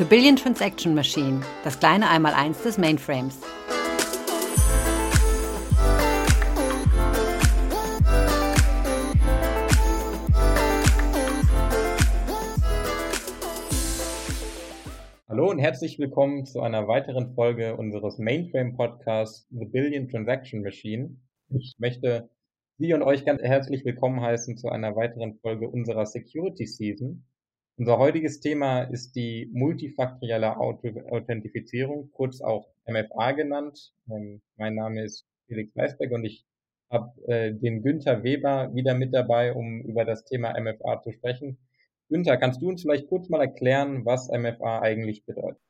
The Billion Transaction Machine, das kleine Einmaleins des Mainframes. Hallo und herzlich willkommen zu einer weiteren Folge unseres Mainframe-Podcasts The Billion Transaction Machine. Ich möchte Sie und euch ganz herzlich willkommen heißen zu einer weiteren Folge unserer Security Season. Unser heutiges Thema ist die multifaktorielle Authentifizierung, kurz auch MFA genannt. Ähm, mein Name ist Felix Weisberg und ich habe äh, den Günther Weber wieder mit dabei, um über das Thema MFA zu sprechen. Günther, kannst du uns vielleicht kurz mal erklären, was MFA eigentlich bedeutet?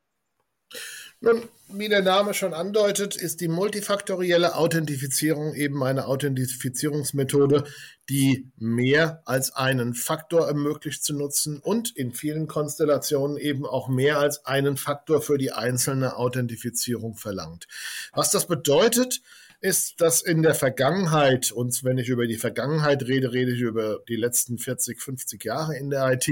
Nun, wie der Name schon andeutet, ist die multifaktorielle Authentifizierung eben eine Authentifizierungsmethode, die mehr als einen Faktor ermöglicht zu nutzen und in vielen Konstellationen eben auch mehr als einen Faktor für die einzelne Authentifizierung verlangt. Was das bedeutet, ist, dass in der Vergangenheit, und wenn ich über die Vergangenheit rede, rede ich über die letzten 40, 50 Jahre in der IT,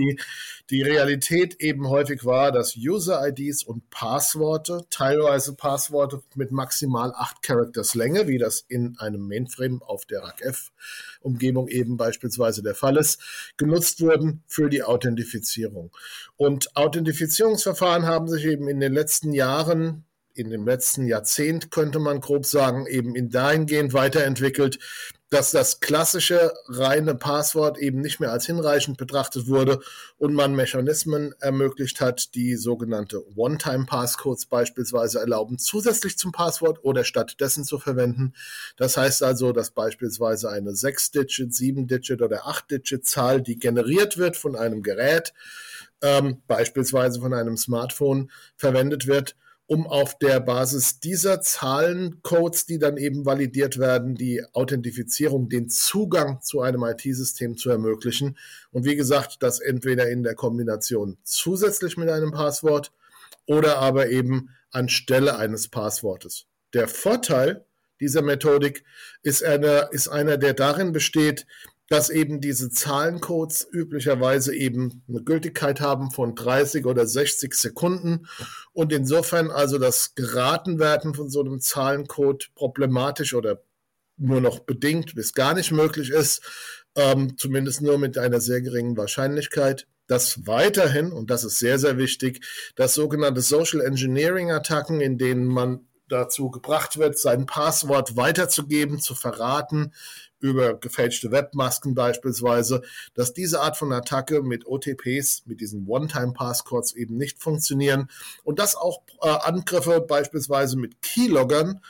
die Realität eben häufig war, dass User-IDs und Passworte, teilweise Passworte mit maximal acht Characters Länge, wie das in einem Mainframe auf der RACF-Umgebung eben beispielsweise der Fall ist, genutzt wurden für die Authentifizierung. Und Authentifizierungsverfahren haben sich eben in den letzten Jahren in dem letzten Jahrzehnt, könnte man grob sagen, eben in dahingehend weiterentwickelt, dass das klassische reine Passwort eben nicht mehr als hinreichend betrachtet wurde und man Mechanismen ermöglicht hat, die sogenannte One-Time-Passcodes beispielsweise erlauben, zusätzlich zum Passwort oder stattdessen zu verwenden. Das heißt also, dass beispielsweise eine 6-Digit, 7-Digit oder 8-Digit-Zahl, die generiert wird von einem Gerät, ähm, beispielsweise von einem Smartphone, verwendet wird, um auf der Basis dieser Zahlencodes, die dann eben validiert werden, die Authentifizierung, den Zugang zu einem IT-System zu ermöglichen. Und wie gesagt, das entweder in der Kombination zusätzlich mit einem Passwort oder aber eben anstelle eines Passwortes. Der Vorteil dieser Methodik ist einer, ist einer, der darin besteht, dass eben diese Zahlencodes üblicherweise eben eine Gültigkeit haben von 30 oder 60 Sekunden. Und insofern also das Geratenwerden von so einem Zahlencode problematisch oder nur noch bedingt bis gar nicht möglich ist, ähm, zumindest nur mit einer sehr geringen Wahrscheinlichkeit dass weiterhin, und das ist sehr, sehr wichtig, das sogenannte Social Engineering Attacken, in denen man dazu gebracht wird, sein Passwort weiterzugeben, zu verraten, über gefälschte Webmasken beispielsweise, dass diese Art von Attacke mit OTPs, mit diesen One-Time-Passcodes eben nicht funktionieren. Und dass auch äh, Angriffe beispielsweise mit Keyloggern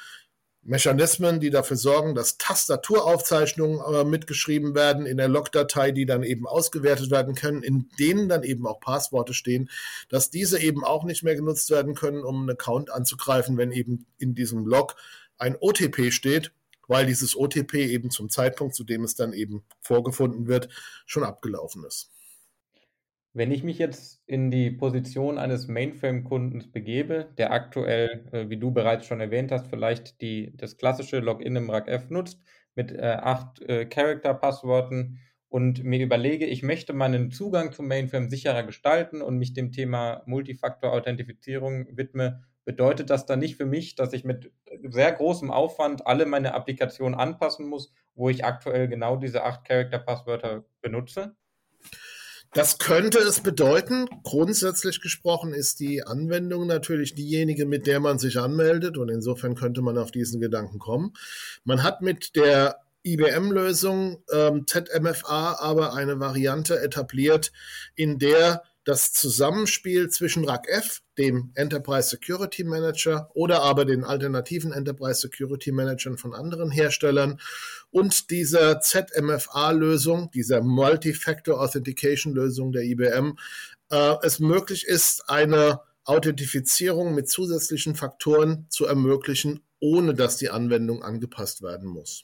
Mechanismen, die dafür sorgen, dass Tastaturaufzeichnungen äh, mitgeschrieben werden in der Logdatei, die dann eben ausgewertet werden können, in denen dann eben auch Passworte stehen, dass diese eben auch nicht mehr genutzt werden können, um einen Account anzugreifen, wenn eben in diesem Log ein OTP steht weil dieses OTP eben zum Zeitpunkt, zu dem es dann eben vorgefunden wird, schon abgelaufen ist. Wenn ich mich jetzt in die Position eines Mainframe-Kundens begebe, der aktuell, äh, wie du bereits schon erwähnt hast, vielleicht die, das klassische Login im RACF nutzt mit äh, acht äh, Character-Passworten und mir überlege, ich möchte meinen Zugang zum Mainframe sicherer gestalten und mich dem Thema Multifaktor-Authentifizierung widme, bedeutet das dann nicht für mich, dass ich mit sehr großem Aufwand alle meine Applikationen anpassen muss, wo ich aktuell genau diese acht Character-Passwörter benutze? Das könnte es bedeuten. Grundsätzlich gesprochen ist die Anwendung natürlich diejenige, mit der man sich anmeldet und insofern könnte man auf diesen Gedanken kommen. Man hat mit der IBM-Lösung ähm, ZMFA aber eine Variante etabliert, in der das Zusammenspiel zwischen RACF, dem Enterprise Security Manager oder aber den alternativen Enterprise Security Managern von anderen Herstellern und dieser ZMFA-Lösung, dieser Multi-Factor Authentication-Lösung der IBM, äh, es möglich ist, eine Authentifizierung mit zusätzlichen Faktoren zu ermöglichen, ohne dass die Anwendung angepasst werden muss.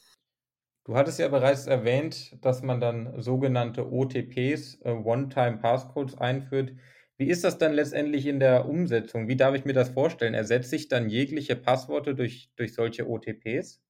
Du hattest ja bereits erwähnt, dass man dann sogenannte OTPs, äh, One-Time-Passcodes einführt. Wie ist das dann letztendlich in der Umsetzung? Wie darf ich mir das vorstellen? Ersetze ich dann jegliche Passworte durch, durch solche OTPs?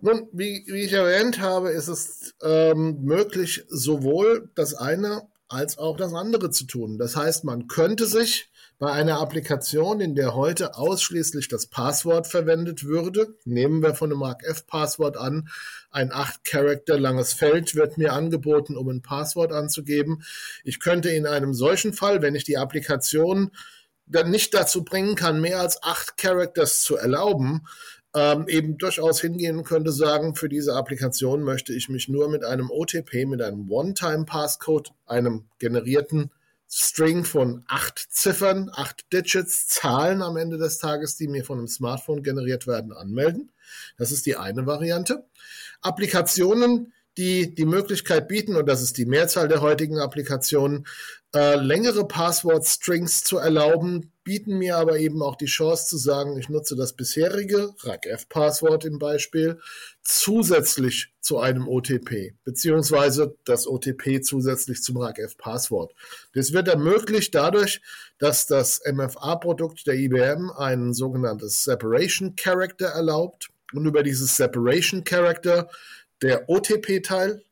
Nun, wie, wie ich erwähnt habe, ist es ähm, möglich, sowohl das eine als auch das andere zu tun. Das heißt, man könnte sich bei einer Applikation, in der heute ausschließlich das Passwort verwendet würde, nehmen wir von einem MarkF-Passwort an, ein 8-Charakter langes Feld wird mir angeboten, um ein Passwort anzugeben. Ich könnte in einem solchen Fall, wenn ich die Applikation dann nicht dazu bringen kann, mehr als 8 Characters zu erlauben, ähm, eben durchaus hingehen und könnte sagen, für diese Applikation möchte ich mich nur mit einem OTP, mit einem One-Time-Passcode, einem generierten String von acht Ziffern, acht Digits, Zahlen am Ende des Tages, die mir von einem Smartphone generiert werden, anmelden. Das ist die eine Variante. Applikationen, die die Möglichkeit bieten, und das ist die Mehrzahl der heutigen Applikationen, äh, längere Passwort-Strings zu erlauben, bieten mir aber eben auch die Chance zu sagen, ich nutze das bisherige RACF-Passwort im Beispiel zusätzlich zu einem OTP, beziehungsweise das OTP zusätzlich zum RACF-Passwort. Das wird ermöglicht dadurch, dass das MFA-Produkt der IBM ein sogenanntes Separation Character erlaubt und über dieses Separation Character der OTP-Teil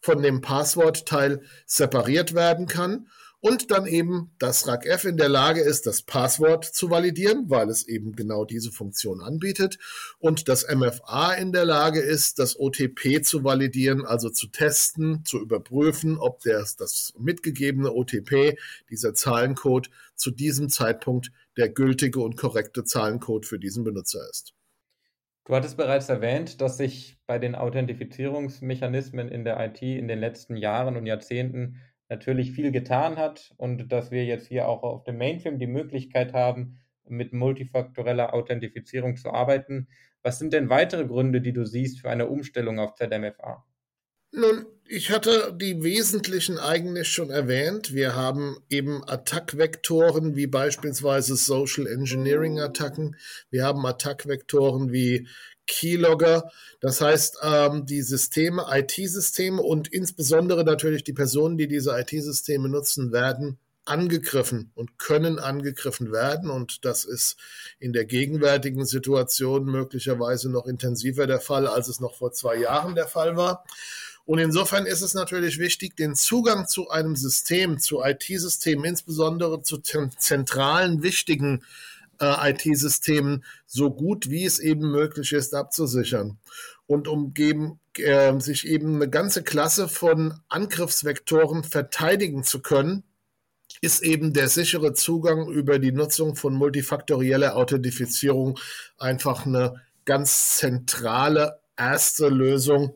von dem Passwort-Teil separiert werden kann und dann eben das RACF in der Lage ist, das Passwort zu validieren, weil es eben genau diese Funktion anbietet und das MFA in der Lage ist, das OTP zu validieren, also zu testen, zu überprüfen, ob das, das mitgegebene OTP, dieser Zahlencode, zu diesem Zeitpunkt der gültige und korrekte Zahlencode für diesen Benutzer ist. Du hattest bereits erwähnt, dass sich bei den Authentifizierungsmechanismen in der IT in den letzten Jahren und Jahrzehnten natürlich viel getan hat und dass wir jetzt hier auch auf dem Mainframe die Möglichkeit haben, mit multifaktoreller Authentifizierung zu arbeiten. Was sind denn weitere Gründe, die du siehst für eine Umstellung auf ZMFA? Nun, ich hatte die wesentlichen eigentlich schon erwähnt. Wir haben eben Attackvektoren wie beispielsweise Social Engineering Attacken. Wir haben Attackvektoren wie Keylogger. Das heißt, ähm, die Systeme, IT-Systeme und insbesondere natürlich die Personen, die diese IT-Systeme nutzen, werden angegriffen und können angegriffen werden. Und das ist in der gegenwärtigen Situation möglicherweise noch intensiver der Fall, als es noch vor zwei Jahren der Fall war. Und insofern ist es natürlich wichtig, den Zugang zu einem System, zu IT-Systemen, insbesondere zu zentralen, wichtigen äh, IT-Systemen so gut wie es eben möglich ist abzusichern. Und um eben, äh, sich eben eine ganze Klasse von Angriffsvektoren verteidigen zu können, ist eben der sichere Zugang über die Nutzung von multifaktorieller Authentifizierung einfach eine ganz zentrale erste Lösung,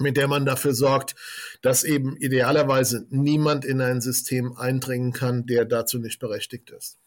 mit der man dafür sorgt, dass eben idealerweise niemand in ein System eindringen kann, der dazu nicht berechtigt ist.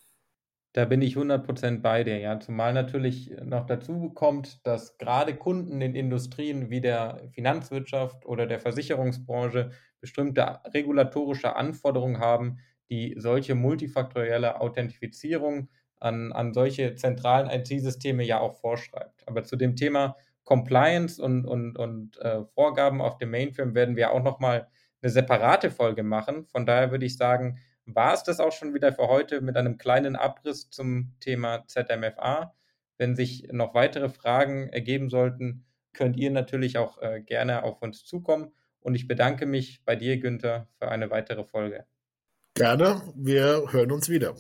Da bin ich 100% bei dir, ja. Zumal natürlich noch dazu kommt, dass gerade Kunden in Industrien wie der Finanzwirtschaft oder der Versicherungsbranche bestimmte regulatorische Anforderungen haben, die solche multifaktorielle Authentifizierung an, an solche zentralen IT-Systeme ja auch vorschreibt. Aber zu dem Thema Compliance und, und, und äh, Vorgaben auf dem Mainframe werden wir auch nochmal eine separate Folge machen. Von daher würde ich sagen, war es das auch schon wieder für heute mit einem kleinen Abriss zum Thema ZMFA. Wenn sich noch weitere Fragen ergeben sollten, könnt ihr natürlich auch äh, gerne auf uns zukommen. Und ich bedanke mich bei dir, Günther, für eine weitere Folge. Gerne, wir hören uns wieder.